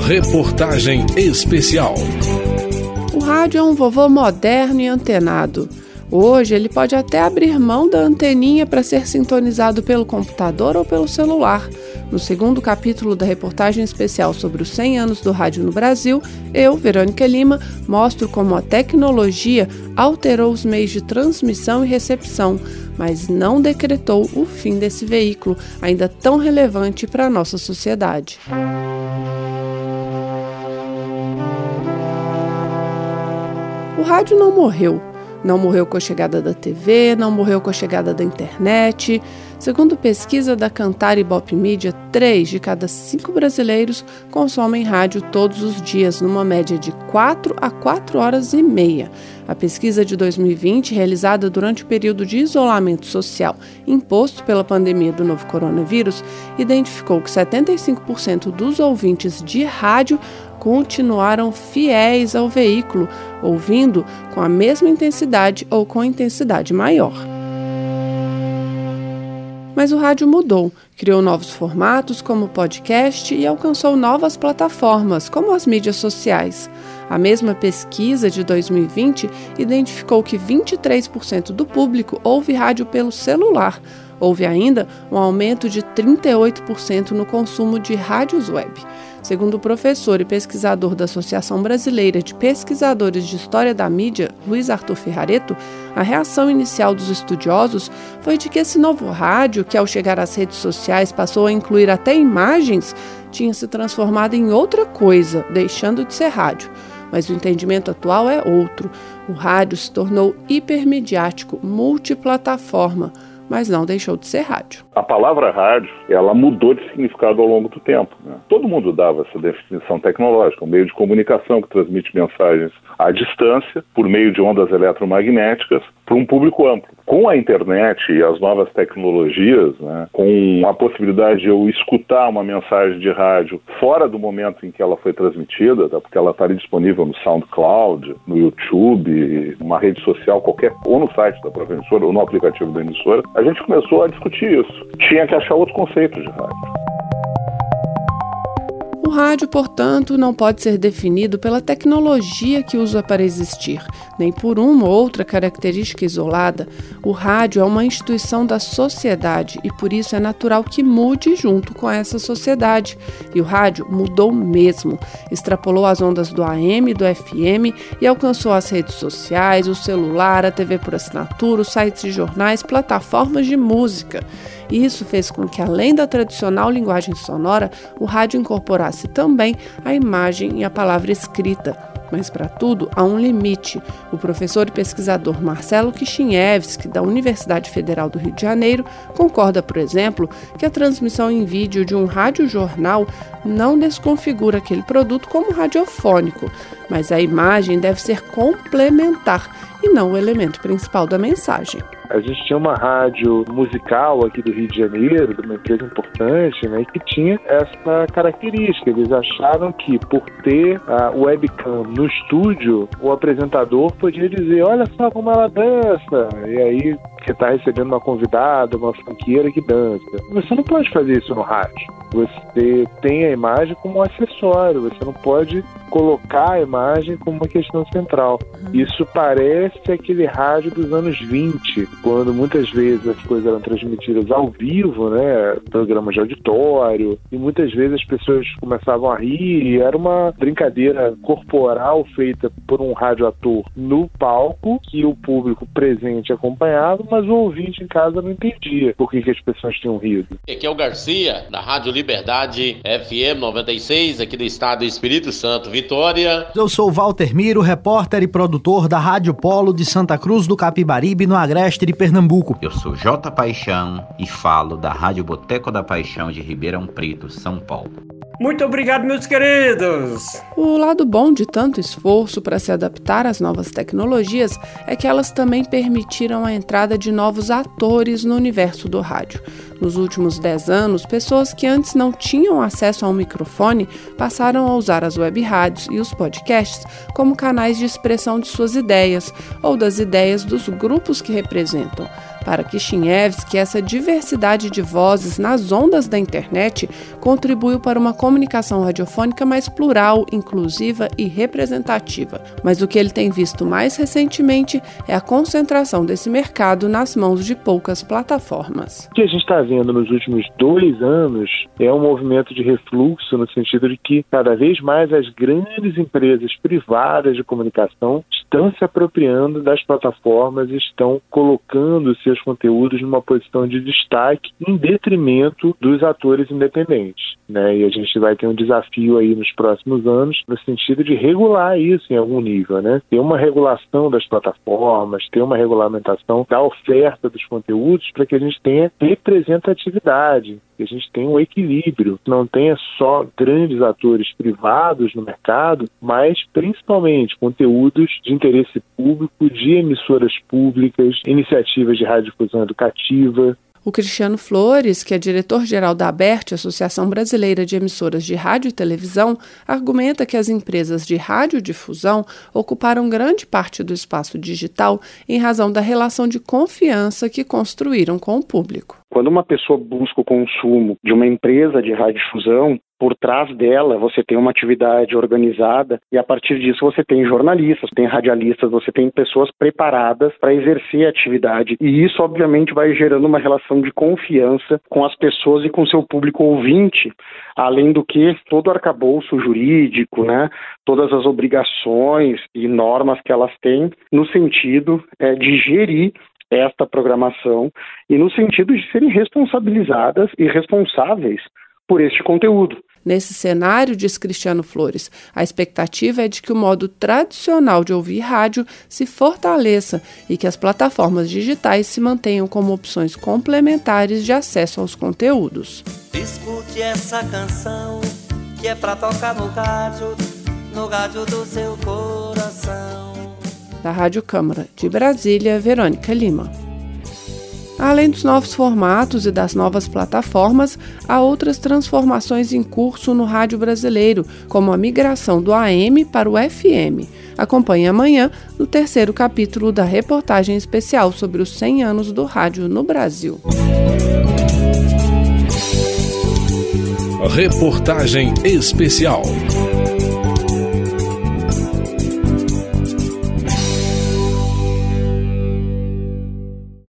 Reportagem Especial. O rádio é um vovô moderno e antenado. Hoje ele pode até abrir mão da anteninha para ser sintonizado pelo computador ou pelo celular. No segundo capítulo da reportagem especial sobre os 100 anos do rádio no Brasil, eu, Verônica Lima, mostro como a tecnologia alterou os meios de transmissão e recepção, mas não decretou o fim desse veículo, ainda tão relevante para a nossa sociedade. O rádio não morreu, não morreu com a chegada da TV, não morreu com a chegada da internet. Segundo pesquisa da Cantar e Bop Media, três de cada cinco brasileiros consomem rádio todos os dias, numa média de 4 a 4 horas e meia. A pesquisa de 2020, realizada durante o período de isolamento social imposto pela pandemia do novo coronavírus, identificou que 75% dos ouvintes de rádio continuaram fiéis ao veículo, ouvindo com a mesma intensidade ou com intensidade maior. Mas o rádio mudou, criou novos formatos como podcast e alcançou novas plataformas, como as mídias sociais. A mesma pesquisa de 2020 identificou que 23% do público ouve rádio pelo celular. Houve ainda um aumento de 38% no consumo de rádios web. Segundo o professor e pesquisador da Associação Brasileira de Pesquisadores de História da Mídia, Luiz Arthur Ferrareto, a reação inicial dos estudiosos foi de que esse novo rádio, que ao chegar às redes sociais passou a incluir até imagens, tinha se transformado em outra coisa, deixando de ser rádio. Mas o entendimento atual é outro. O rádio se tornou hipermediático, multiplataforma mas não deixou de ser rádio. A palavra rádio, ela mudou de significado ao longo do tempo. Né? Todo mundo dava essa definição tecnológica, um meio de comunicação que transmite mensagens à distância, por meio de ondas eletromagnéticas, para um público amplo. Com a internet e as novas tecnologias, né, com a possibilidade de eu escutar uma mensagem de rádio fora do momento em que ela foi transmitida, tá, porque ela está disponível no SoundCloud, no YouTube, numa rede social qualquer, ou no site da própria emissora, ou no aplicativo da emissora, a gente começou a discutir isso. Tinha que achar outro conceito de rádio. O rádio, portanto, não pode ser definido pela tecnologia que usa para existir, nem por uma ou outra característica isolada. O rádio é uma instituição da sociedade e por isso é natural que mude junto com essa sociedade. E o rádio mudou mesmo. Extrapolou as ondas do AM e do FM e alcançou as redes sociais, o celular, a TV por assinatura, os sites de jornais, plataformas de música. Isso fez com que, além da tradicional linguagem sonora, o rádio incorporasse também a imagem e a palavra escrita. Mas para tudo há um limite. O professor e pesquisador Marcelo Kishinevski, da Universidade Federal do Rio de Janeiro, concorda, por exemplo, que a transmissão em vídeo de um radiojornal não desconfigura aquele produto como radiofônico, mas a imagem deve ser complementar e não o elemento principal da mensagem. A gente tinha uma rádio musical aqui do Rio de Janeiro, de uma empresa importante, né, que tinha essa característica. Eles acharam que por ter a webcam no estúdio, o apresentador podia dizer: Olha só como ela dança. E aí você está recebendo uma convidada, uma funkeira que dança. Você não pode fazer isso no rádio. Você tem a imagem como um acessório, você não pode colocar a imagem como uma questão central. Uhum. Isso parece aquele rádio dos anos 20, quando muitas vezes as coisas eram transmitidas ao vivo, né, programas de auditório, e muitas vezes as pessoas começavam a rir, e era uma brincadeira corporal feita por um radioator no palco, que o público presente acompanhava, mas o ouvinte em casa não entendia por que, que as pessoas tinham rido. Aqui é o Garcia, da Rádio Liberdade FM 96, aqui do estado do Espírito Santo, Vitória. Eu sou Walter Miro, repórter e produtor da Rádio Polo de Santa Cruz do Capibaribe, no Agreste de Pernambuco. Eu sou J Paixão e falo da Rádio Boteco da Paixão de Ribeirão Preto, São Paulo. Muito obrigado, meus queridos! O lado bom de tanto esforço para se adaptar às novas tecnologias é que elas também permitiram a entrada de novos atores no universo do rádio. Nos últimos 10 anos, pessoas que antes não tinham acesso a um microfone passaram a usar as web rádios e os podcasts como canais de expressão de suas ideias ou das ideias dos grupos que representam. Para Kishinevski, essa diversidade de vozes nas ondas da internet contribuiu para uma comunicação radiofônica mais plural, inclusiva e representativa. Mas o que ele tem visto mais recentemente é a concentração desse mercado nas mãos de poucas plataformas. O que a gente está vendo nos últimos dois anos é um movimento de refluxo no sentido de que cada vez mais as grandes empresas privadas de comunicação estão se apropriando das plataformas, estão colocando seus conteúdos numa posição de destaque em detrimento dos atores independentes. Né? E a gente vai ter um desafio aí nos próximos anos no sentido de regular isso em algum nível, né? Ter uma regulação das plataformas, ter uma regulamentação da oferta dos conteúdos para que a gente tenha representatividade, que a gente tenha um equilíbrio, não tenha só grandes atores privados no mercado, mas principalmente conteúdos de interesse público, de emissoras públicas, iniciativas de radiodifusão educativa, o Cristiano Flores, que é diretor-geral da ABERT, Associação Brasileira de Emissoras de Rádio e Televisão, argumenta que as empresas de radiodifusão ocuparam grande parte do espaço digital em razão da relação de confiança que construíram com o público. Quando uma pessoa busca o consumo de uma empresa de radiodifusão, por trás dela você tem uma atividade organizada e a partir disso você tem jornalistas, tem radialistas, você tem pessoas preparadas para exercer a atividade e isso obviamente vai gerando uma relação de confiança com as pessoas e com seu público ouvinte, além do que todo o arcabouço jurídico, né, todas as obrigações e normas que elas têm no sentido é, de gerir esta programação e no sentido de serem responsabilizadas e responsáveis por este conteúdo. Nesse cenário, diz Cristiano Flores, a expectativa é de que o modo tradicional de ouvir rádio se fortaleça e que as plataformas digitais se mantenham como opções complementares de acesso aos conteúdos. Escute essa canção que é para tocar no rádio, no rádio do seu coração da Rádio Câmara de Brasília, Verônica Lima. Além dos novos formatos e das novas plataformas, há outras transformações em curso no rádio brasileiro, como a migração do AM para o FM. Acompanhe amanhã no terceiro capítulo da reportagem especial sobre os 100 anos do rádio no Brasil. Reportagem especial.